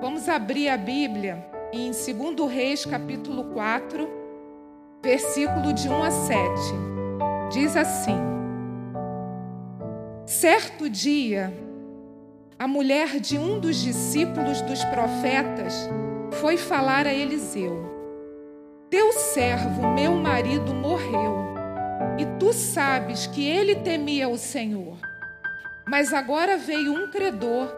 Vamos abrir a Bíblia em 2 Reis, capítulo 4, versículo de 1 a 7. Diz assim: Certo dia, a mulher de um dos discípulos dos profetas foi falar a Eliseu: Teu servo, meu marido, morreu, e tu sabes que ele temia o Senhor. Mas agora veio um credor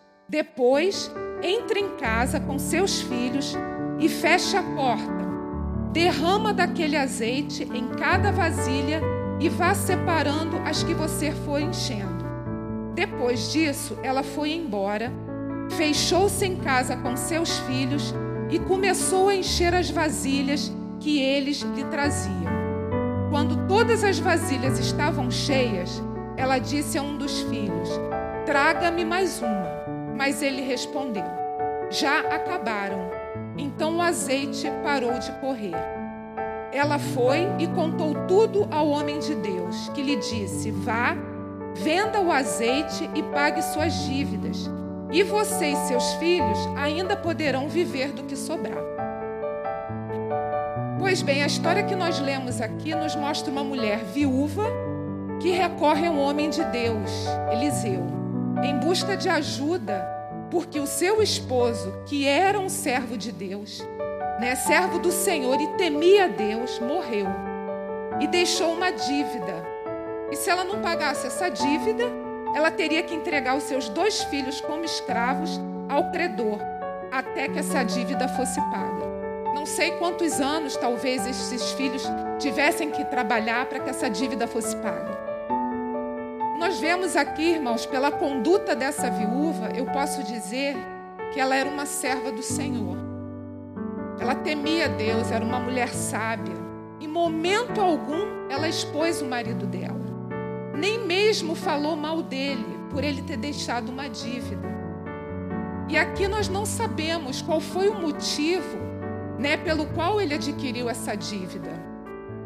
Depois, entre em casa com seus filhos e feche a porta. Derrama daquele azeite em cada vasilha e vá separando as que você for enchendo. Depois disso, ela foi embora, fechou-se em casa com seus filhos e começou a encher as vasilhas que eles lhe traziam. Quando todas as vasilhas estavam cheias, ela disse a um dos filhos: Traga-me mais uma. Mas ele respondeu: Já acabaram. Então o azeite parou de correr. Ela foi e contou tudo ao homem de Deus, que lhe disse: Vá, venda o azeite e pague suas dívidas, e você e seus filhos ainda poderão viver do que sobrar. Pois bem, a história que nós lemos aqui nos mostra uma mulher viúva que recorre ao homem de Deus, Eliseu em busca de ajuda, porque o seu esposo, que era um servo de Deus, né, servo do Senhor e temia Deus, morreu e deixou uma dívida. E se ela não pagasse essa dívida, ela teria que entregar os seus dois filhos como escravos ao credor, até que essa dívida fosse paga. Não sei quantos anos talvez esses filhos tivessem que trabalhar para que essa dívida fosse paga nós vemos aqui, irmãos, pela conduta dessa viúva, eu posso dizer que ela era uma serva do Senhor. Ela temia Deus, era uma mulher sábia. Em momento algum ela expôs o marido dela. Nem mesmo falou mal dele por ele ter deixado uma dívida. E aqui nós não sabemos qual foi o motivo, né, pelo qual ele adquiriu essa dívida.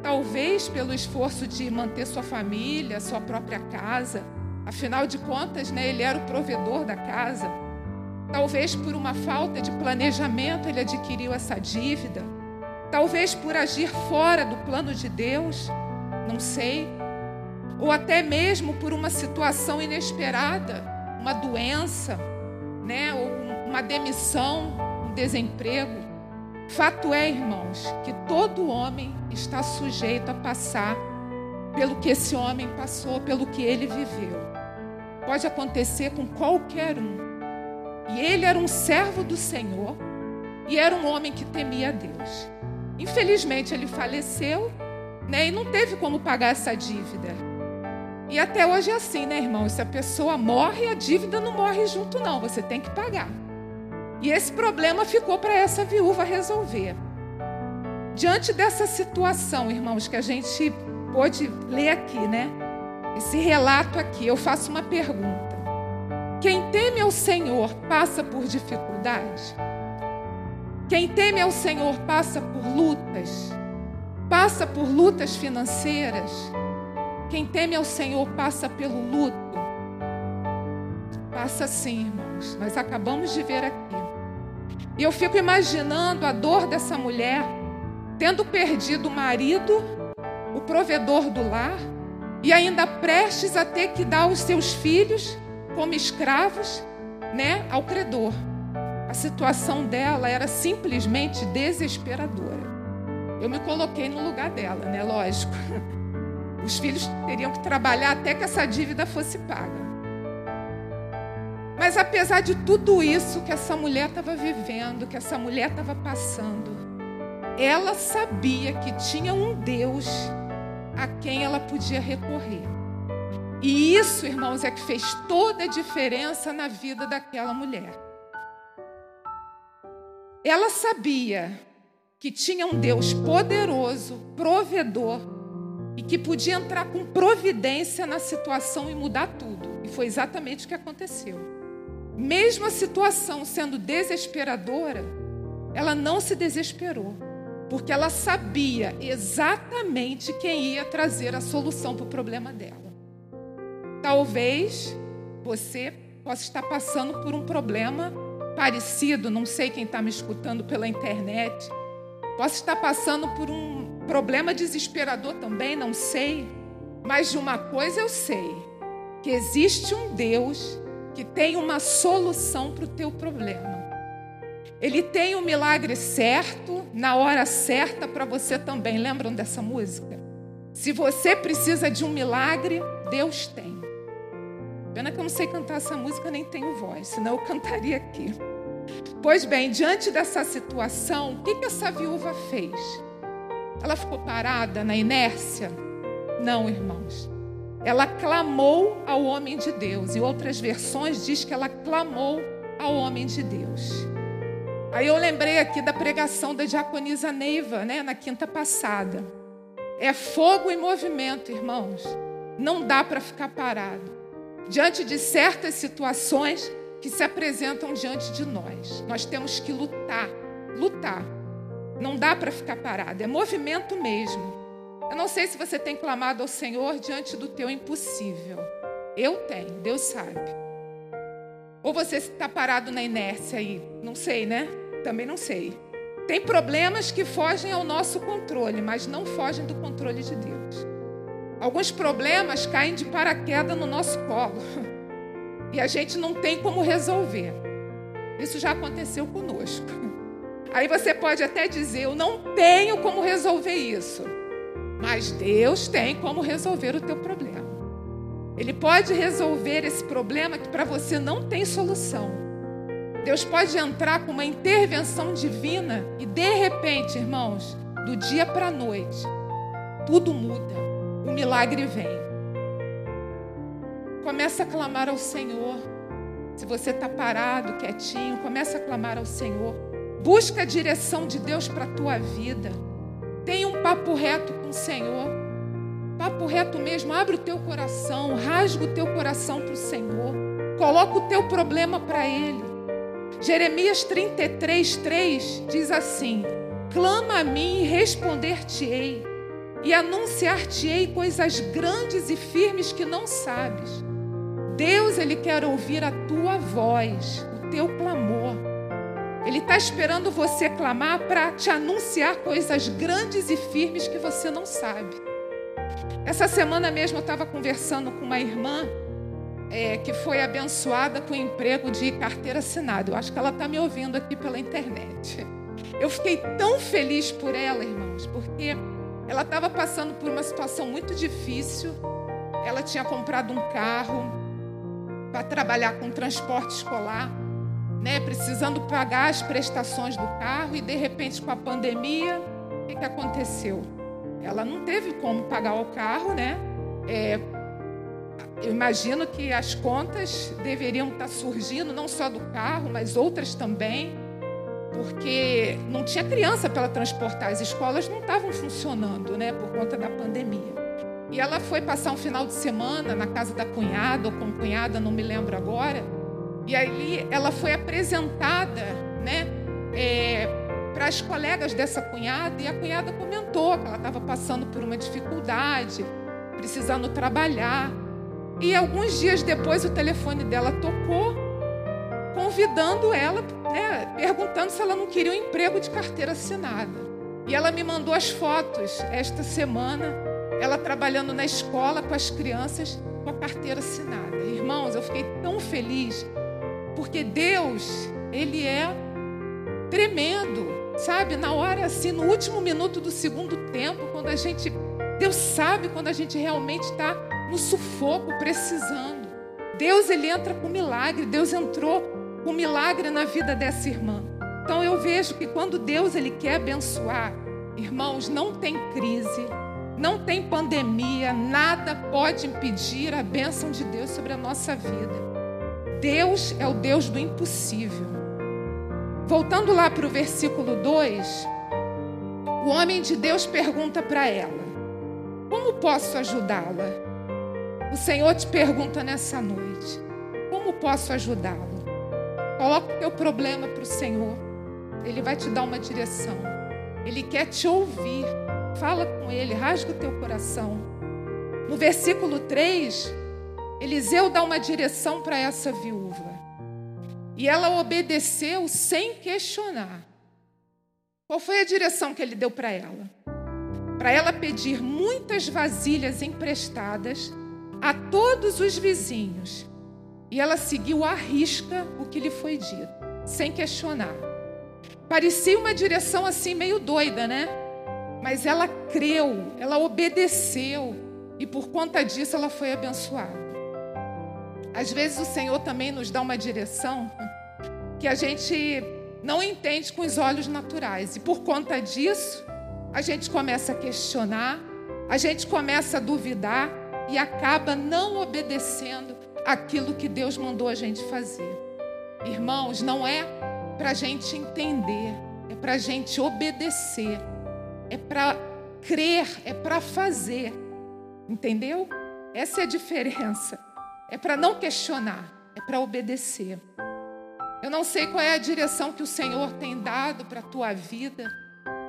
Talvez pelo esforço de manter sua família, sua própria casa. Afinal de contas, né, ele era o provedor da casa. Talvez por uma falta de planejamento ele adquiriu essa dívida. Talvez por agir fora do plano de Deus, não sei. Ou até mesmo por uma situação inesperada, uma doença, né, ou uma demissão, um desemprego. Fato é, irmãos, que todo homem está sujeito a passar pelo que esse homem passou, pelo que ele viveu. Pode acontecer com qualquer um. E ele era um servo do Senhor e era um homem que temia a Deus. Infelizmente, ele faleceu né, e não teve como pagar essa dívida. E até hoje é assim, né, irmão? Se a pessoa morre, a dívida não morre junto, não. Você tem que pagar. E esse problema ficou para essa viúva resolver. Diante dessa situação, irmãos, que a gente pôde ler aqui, né? Esse relato aqui, eu faço uma pergunta. Quem teme ao Senhor passa por dificuldade? Quem teme ao Senhor passa por lutas? Passa por lutas financeiras? Quem teme ao Senhor passa pelo luto? Passa sim, irmãos. Nós acabamos de ver aqui. E eu fico imaginando a dor dessa mulher, tendo perdido o marido, o provedor do lar, e ainda prestes a ter que dar os seus filhos como escravos, né, ao credor. A situação dela era simplesmente desesperadora. Eu me coloquei no lugar dela, né, lógico. Os filhos teriam que trabalhar até que essa dívida fosse paga. Mas apesar de tudo isso que essa mulher estava vivendo, que essa mulher estava passando, ela sabia que tinha um Deus a quem ela podia recorrer. E isso, irmãos, é que fez toda a diferença na vida daquela mulher. ela sabia que tinha um Deus poderoso, provedor, e que podia entrar com providência na situação e mudar tudo. E foi exatamente o que aconteceu. Mesmo a situação sendo desesperadora, ela não se desesperou, porque ela sabia exatamente quem ia trazer a solução para o problema dela. Talvez você possa estar passando por um problema parecido, não sei quem está me escutando pela internet, possa estar passando por um problema desesperador também, não sei, mas de uma coisa eu sei que existe um Deus que tem uma solução para o teu problema. Ele tem o um milagre certo, na hora certa para você também. Lembram dessa música? Se você precisa de um milagre, Deus tem. Pena que eu não sei cantar essa música, nem tenho voz, senão eu cantaria aqui. Pois bem, diante dessa situação, o que, que essa viúva fez? Ela ficou parada na inércia? Não, irmãos. Ela clamou ao homem de Deus. Em outras versões diz que ela clamou ao homem de Deus. Aí eu lembrei aqui da pregação da diaconisa Neiva, né, na quinta passada. É fogo em movimento, irmãos. Não dá para ficar parado. Diante de certas situações que se apresentam diante de nós, nós temos que lutar, lutar. Não dá para ficar parado, é movimento mesmo. Eu não sei se você tem clamado ao Senhor diante do teu impossível. Eu tenho, Deus sabe. Ou você está parado na inércia aí? Não sei, né? Também não sei. Tem problemas que fogem ao nosso controle, mas não fogem do controle de Deus. Alguns problemas caem de paraquedas no nosso colo e a gente não tem como resolver. Isso já aconteceu conosco. Aí você pode até dizer: Eu não tenho como resolver isso. Mas Deus tem como resolver o teu problema. Ele pode resolver esse problema que para você não tem solução. Deus pode entrar com uma intervenção divina e de repente, irmãos, do dia para a noite, tudo muda. O milagre vem. Começa a clamar ao Senhor. Se você está parado, quietinho, começa a clamar ao Senhor. Busca a direção de Deus para a tua vida. Papo reto com o Senhor. Papo reto mesmo, abre o teu coração, rasga o teu coração para o Senhor. Coloca o teu problema para Ele. Jeremias 33, 3 diz assim: Clama a mim e responder-te-ei, e anunciar-te-ei coisas grandes e firmes que não sabes. Deus, Ele quer ouvir a tua voz, o teu clamor. Ele está esperando você clamar para te anunciar coisas grandes e firmes que você não sabe. Essa semana mesmo eu estava conversando com uma irmã é, que foi abençoada com o emprego de carteira assinada. Eu acho que ela está me ouvindo aqui pela internet. Eu fiquei tão feliz por ela, irmãos, porque ela estava passando por uma situação muito difícil. Ela tinha comprado um carro para trabalhar com transporte escolar né, precisando pagar as prestações do carro e de repente com a pandemia, o que, que aconteceu? Ela não teve como pagar o carro, né? É, eu imagino que as contas deveriam estar surgindo não só do carro, mas outras também, porque não tinha criança para transportar, as escolas não estavam funcionando, né, por conta da pandemia. E ela foi passar um final de semana na casa da cunhada ou com cunhada, não me lembro agora. E ali ela foi apresentada, né, é, para as colegas dessa cunhada e a cunhada comentou que ela estava passando por uma dificuldade, precisando trabalhar. E alguns dias depois o telefone dela tocou, convidando ela, né, perguntando se ela não queria um emprego de carteira assinada. E ela me mandou as fotos esta semana, ela trabalhando na escola com as crianças com a carteira assinada. Irmãos, eu fiquei tão feliz porque Deus, Ele é tremendo, sabe? Na hora assim, no último minuto do segundo tempo, quando a gente. Deus sabe quando a gente realmente está no sufoco, precisando. Deus, Ele entra com milagre. Deus entrou com milagre na vida dessa irmã. Então eu vejo que quando Deus Ele quer abençoar, irmãos, não tem crise, não tem pandemia, nada pode impedir a bênção de Deus sobre a nossa vida. Deus é o Deus do impossível. Voltando lá para o versículo 2, o homem de Deus pergunta para ela: Como posso ajudá-la? O Senhor te pergunta nessa noite: Como posso ajudá-lo? Coloca o teu problema para o Senhor. Ele vai te dar uma direção. Ele quer te ouvir. Fala com ele, rasga o teu coração. No versículo 3, Eliseu dá uma direção para essa viúva. E ela obedeceu sem questionar. Qual foi a direção que ele deu para ela? Para ela pedir muitas vasilhas emprestadas a todos os vizinhos. E ela seguiu à risca o que lhe foi dito, sem questionar. Parecia uma direção assim meio doida, né? Mas ela creu, ela obedeceu e por conta disso ela foi abençoada. Às vezes o Senhor também nos dá uma direção que a gente não entende com os olhos naturais. E por conta disso, a gente começa a questionar, a gente começa a duvidar e acaba não obedecendo aquilo que Deus mandou a gente fazer. Irmãos, não é para a gente entender, é para a gente obedecer, é para crer, é para fazer. Entendeu? Essa é a diferença. É para não questionar, é para obedecer. Eu não sei qual é a direção que o Senhor tem dado para a tua vida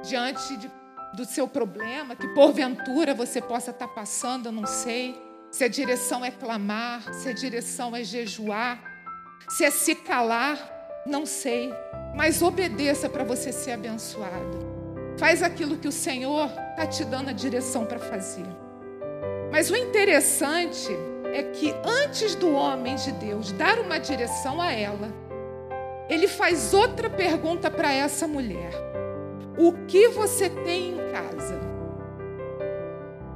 diante de, do seu problema, que porventura você possa estar tá passando, eu não sei. Se a direção é clamar, se a direção é jejuar, se é se calar, não sei. Mas obedeça para você ser abençoado. Faz aquilo que o Senhor está te dando a direção para fazer. Mas o interessante é que antes do homem de Deus dar uma direção a ela, ele faz outra pergunta para essa mulher: O que você tem em casa?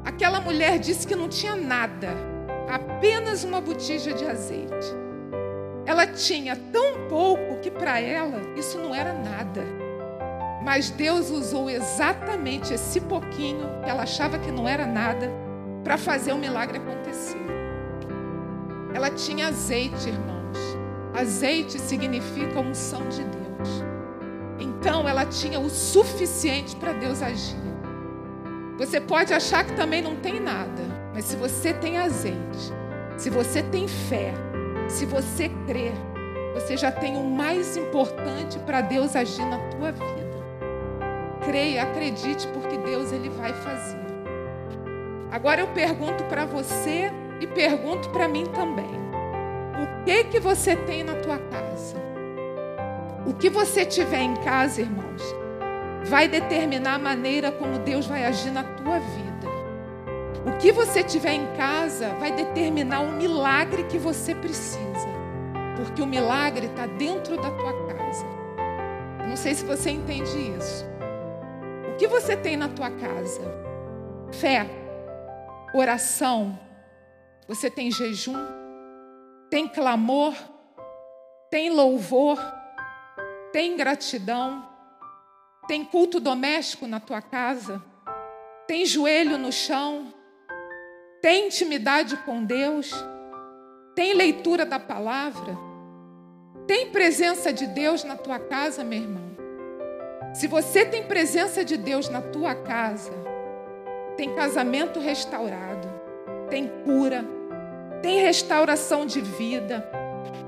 Aquela mulher disse que não tinha nada, apenas uma botija de azeite. Ela tinha tão pouco que para ela isso não era nada. Mas Deus usou exatamente esse pouquinho que ela achava que não era nada para fazer o milagre acontecer. Ela tinha azeite, irmão. Azeite significa unção de Deus. Então ela tinha o suficiente para Deus agir. Você pode achar que também não tem nada, mas se você tem azeite, se você tem fé, se você crê, você já tem o mais importante para Deus agir na tua vida. Creia, acredite, porque Deus ele vai fazer. Agora eu pergunto para você e pergunto para mim também. O que que você tem na tua casa? O que você tiver em casa, irmãos, vai determinar a maneira como Deus vai agir na tua vida. O que você tiver em casa vai determinar o milagre que você precisa, porque o milagre está dentro da tua casa. Não sei se você entende isso. O que você tem na tua casa? Fé, oração, você tem jejum, tem clamor, tem louvor, tem gratidão, tem culto doméstico na tua casa, tem joelho no chão, tem intimidade com Deus, tem leitura da palavra, tem presença de Deus na tua casa, meu irmão. Se você tem presença de Deus na tua casa, tem casamento restaurado, tem cura, tem restauração de vida,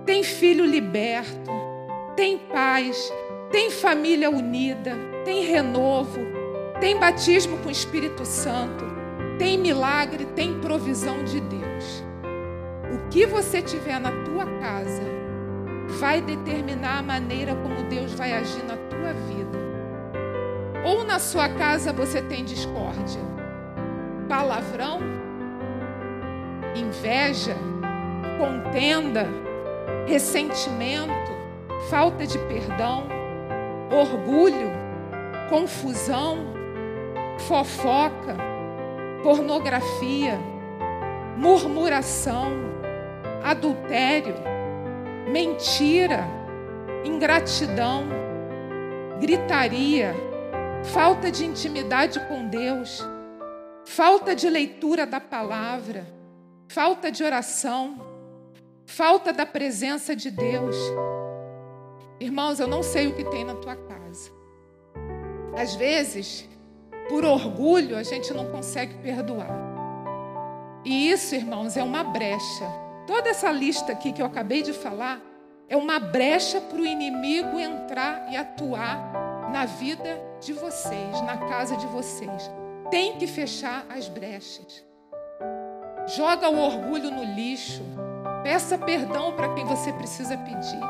tem filho liberto, tem paz, tem família unida, tem renovo, tem batismo com o Espírito Santo, tem milagre, tem provisão de Deus. O que você tiver na tua casa vai determinar a maneira como Deus vai agir na tua vida. Ou na sua casa você tem discórdia, palavrão, inveja, contenda, ressentimento, falta de perdão, orgulho, confusão, fofoca, pornografia, murmuração, adultério, mentira, ingratidão, gritaria, falta de intimidade com Deus, falta de leitura da palavra falta de oração, falta da presença de Deus. Irmãos, eu não sei o que tem na tua casa. Às vezes, por orgulho, a gente não consegue perdoar. E isso, irmãos, é uma brecha. Toda essa lista aqui que eu acabei de falar é uma brecha para o inimigo entrar e atuar na vida de vocês, na casa de vocês. Tem que fechar as brechas. Joga o orgulho no lixo. Peça perdão para quem você precisa pedir.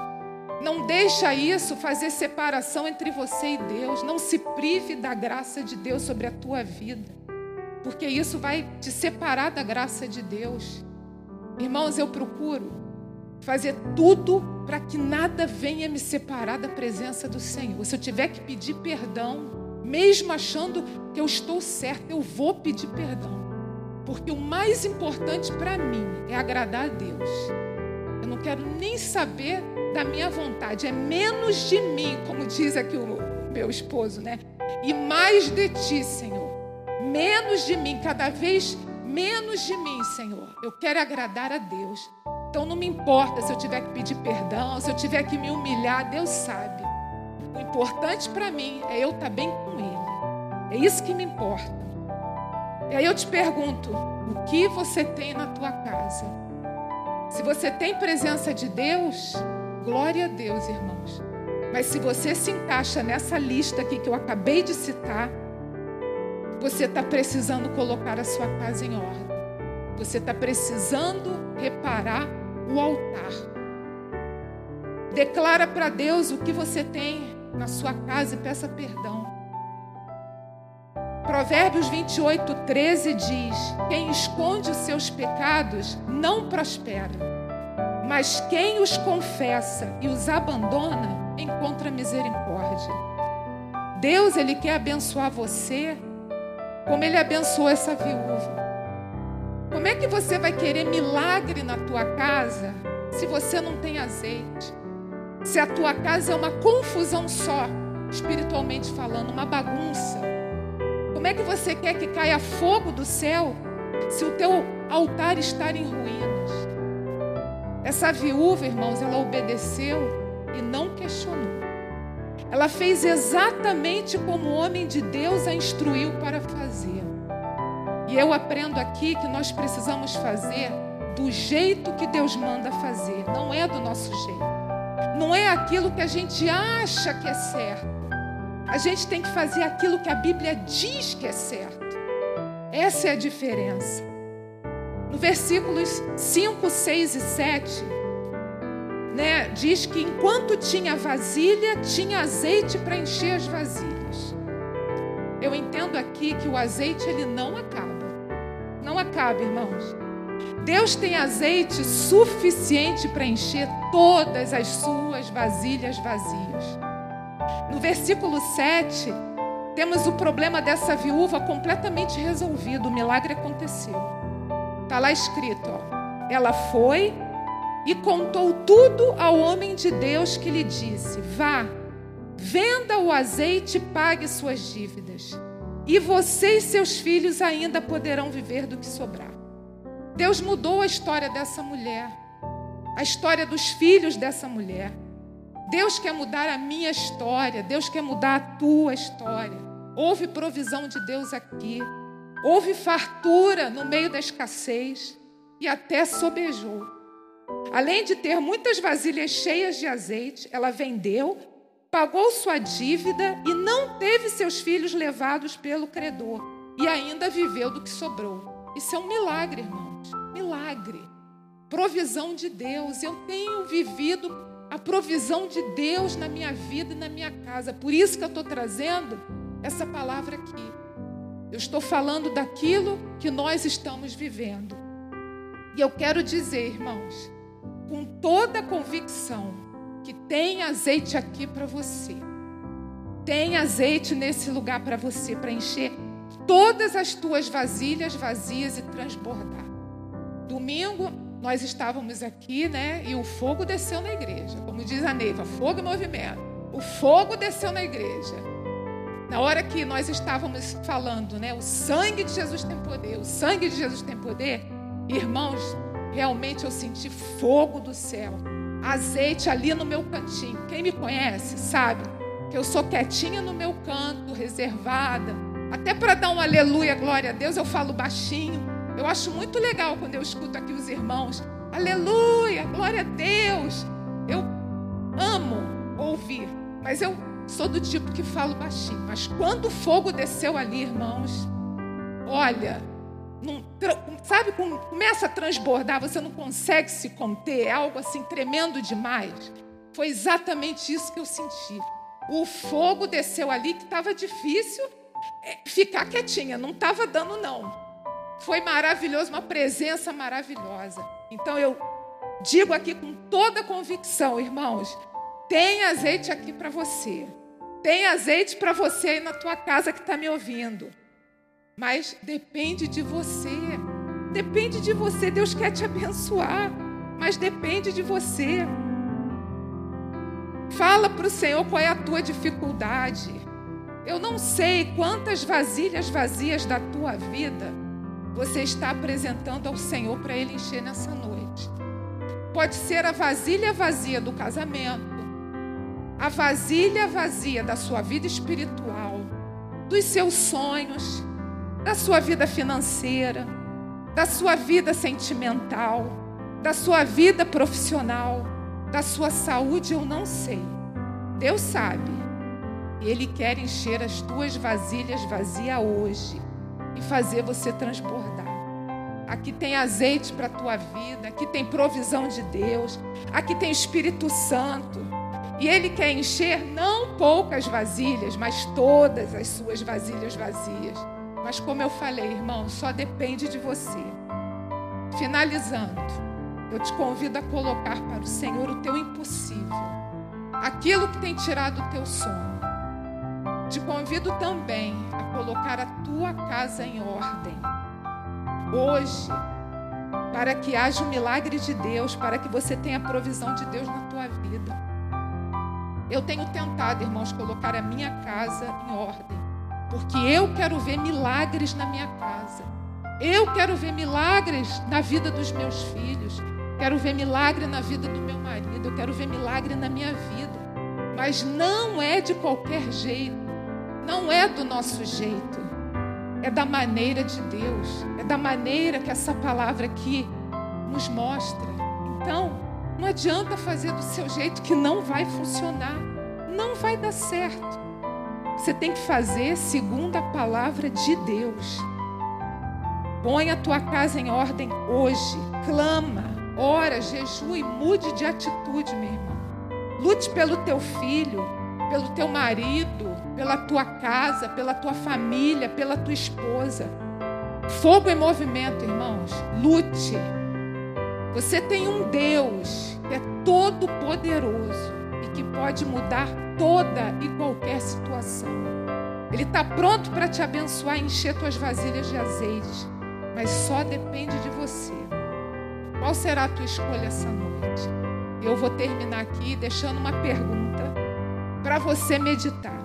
Não deixa isso fazer separação entre você e Deus. Não se prive da graça de Deus sobre a tua vida. Porque isso vai te separar da graça de Deus. Irmãos, eu procuro fazer tudo para que nada venha me separar da presença do Senhor. Se eu tiver que pedir perdão, mesmo achando que eu estou certa, eu vou pedir perdão. Porque o mais importante para mim é agradar a Deus. Eu não quero nem saber da minha vontade, é menos de mim, como diz aqui o meu esposo, né? E mais de ti, Senhor. Menos de mim, cada vez menos de mim, Senhor. Eu quero agradar a Deus. Então não me importa se eu tiver que pedir perdão, se eu tiver que me humilhar, Deus sabe. O importante para mim é eu estar tá bem com Ele. É isso que me importa. E aí eu te pergunto: o que você tem na tua casa? Se você tem presença de Deus, glória a Deus, irmãos. Mas se você se encaixa nessa lista aqui que eu acabei de citar, você está precisando colocar a sua casa em ordem. Você está precisando reparar o altar. Declara para Deus o que você tem na sua casa e peça perdão. Provérbios 28, 13 diz: Quem esconde os seus pecados não prospera, mas quem os confessa e os abandona encontra misericórdia. Deus, Ele quer abençoar você, como Ele abençoou essa viúva. Como é que você vai querer milagre na tua casa se você não tem azeite? Se a tua casa é uma confusão só, espiritualmente falando, uma bagunça. Como é que você quer que caia fogo do céu se o teu altar está em ruínas? Essa viúva, irmãos, ela obedeceu e não questionou. Ela fez exatamente como o homem de Deus a instruiu para fazer. E eu aprendo aqui que nós precisamos fazer do jeito que Deus manda fazer, não é do nosso jeito. Não é aquilo que a gente acha que é certo. A gente tem que fazer aquilo que a Bíblia diz que é certo. Essa é a diferença. No versículos 5, 6 e 7, né, diz que enquanto tinha vasilha, tinha azeite para encher as vasilhas. Eu entendo aqui que o azeite ele não acaba. Não acaba, irmãos. Deus tem azeite suficiente para encher todas as suas vasilhas vazias. Versículo 7, temos o problema dessa viúva completamente resolvido. O milagre aconteceu. Está lá escrito: ó, ela foi e contou tudo ao homem de Deus que lhe disse: Vá, venda o azeite e pague suas dívidas e você e seus filhos ainda poderão viver do que sobrar. Deus mudou a história dessa mulher, a história dos filhos dessa mulher. Deus quer mudar a minha história, Deus quer mudar a tua história. Houve provisão de Deus aqui, houve fartura no meio da escassez e até sobejou. Além de ter muitas vasilhas cheias de azeite, ela vendeu pagou sua dívida e não teve seus filhos levados pelo credor e ainda viveu do que sobrou. Isso é um milagre, irmãos. Milagre. Provisão de Deus. Eu tenho vivido a provisão de Deus na minha vida e na minha casa. Por isso que eu estou trazendo essa palavra aqui. Eu estou falando daquilo que nós estamos vivendo. E eu quero dizer, irmãos, com toda a convicção, que tem azeite aqui para você. Tem azeite nesse lugar para você, para encher todas as tuas vasilhas vazias e transbordar. Domingo nós estávamos aqui, né? E o fogo desceu na igreja. Como diz a Neiva, fogo e movimento. O fogo desceu na igreja. Na hora que nós estávamos falando, né? O sangue de Jesus tem poder, o sangue de Jesus tem poder. Irmãos, realmente eu senti fogo do céu azeite ali no meu cantinho. Quem me conhece sabe que eu sou quietinha no meu canto, reservada. Até para dar um aleluia, glória a Deus, eu falo baixinho. Eu acho muito legal quando eu escuto aqui os irmãos. Aleluia, glória a Deus. Eu amo ouvir, mas eu sou do tipo que falo baixinho. Mas quando o fogo desceu ali, irmãos, olha, não, sabe, começa a transbordar, você não consegue se conter, é algo assim tremendo demais. Foi exatamente isso que eu senti. O fogo desceu ali que estava difícil é, ficar quietinha, não estava dando não. Foi maravilhoso, uma presença maravilhosa. Então eu digo aqui com toda convicção, irmãos, tem azeite aqui para você. Tem azeite para você aí na tua casa que está me ouvindo. Mas depende de você. Depende de você. Deus quer te abençoar, mas depende de você. Fala para o Senhor qual é a tua dificuldade. Eu não sei quantas vasilhas vazias da tua vida você está apresentando ao Senhor para Ele encher nessa noite. Pode ser a vasilha vazia do casamento, a vasilha vazia da sua vida espiritual, dos seus sonhos, da sua vida financeira, da sua vida sentimental, da sua vida profissional, da sua saúde, eu não sei. Deus sabe. Ele quer encher as tuas vasilhas vazias hoje e fazer você transbordar. Aqui tem azeite para a tua vida, aqui tem provisão de Deus, aqui tem Espírito Santo. E Ele quer encher não poucas vasilhas, mas todas as suas vasilhas vazias. Mas como eu falei, irmão, só depende de você. Finalizando, eu te convido a colocar para o Senhor o teu impossível, aquilo que tem tirado o teu sono. Te convido também a colocar a tua casa em ordem. Hoje, para que haja o milagre de Deus, para que você tenha a provisão de Deus na tua vida. Eu tenho tentado, irmãos, colocar a minha casa em ordem porque eu quero ver milagres na minha casa. Eu quero ver milagres na vida dos meus filhos. Quero ver milagre na vida do meu marido. Eu quero ver milagre na minha vida. Mas não é de qualquer jeito. Não é do nosso jeito. É da maneira de Deus. É da maneira que essa palavra aqui nos mostra. Então, não adianta fazer do seu jeito que não vai funcionar. Não vai dar certo. Você tem que fazer segundo a palavra de Deus. Põe a tua casa em ordem hoje. Clama, ora, jejue, mude de atitude, meu irmão. Lute pelo teu filho, pelo teu marido, pela tua casa, pela tua família, pela tua esposa. Fogo em movimento, irmãos. Lute. Você tem um Deus que é todo poderoso e que pode mudar toda e qualquer situação. Ele está pronto para te abençoar e encher tuas vasilhas de azeite, mas só depende de você. Qual será a tua escolha essa noite? Eu vou terminar aqui deixando uma pergunta para você meditar.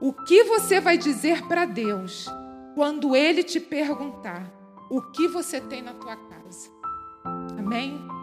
O que você vai dizer para Deus quando Ele te perguntar o que você tem na tua casa? Amém?